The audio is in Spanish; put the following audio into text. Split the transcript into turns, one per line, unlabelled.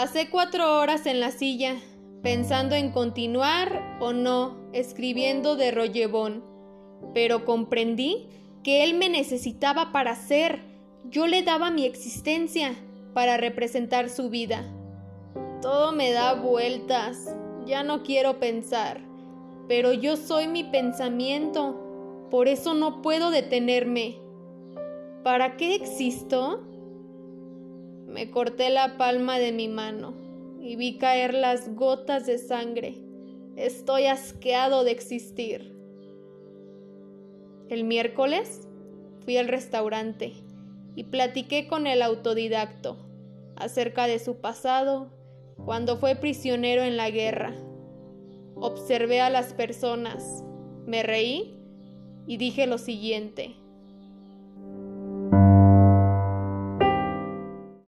Pasé cuatro horas en la silla, pensando en continuar o no escribiendo de Rollebón, pero comprendí que él me necesitaba para ser, yo le daba mi existencia para representar su vida. Todo me da vueltas, ya no quiero pensar, pero yo soy mi pensamiento, por eso no puedo detenerme. ¿Para qué existo? Me corté la palma de mi mano y vi caer las gotas de sangre. Estoy asqueado de existir. El miércoles fui al restaurante y platiqué con el autodidacto acerca de su pasado cuando fue prisionero en la guerra. Observé a las personas, me reí y dije lo siguiente.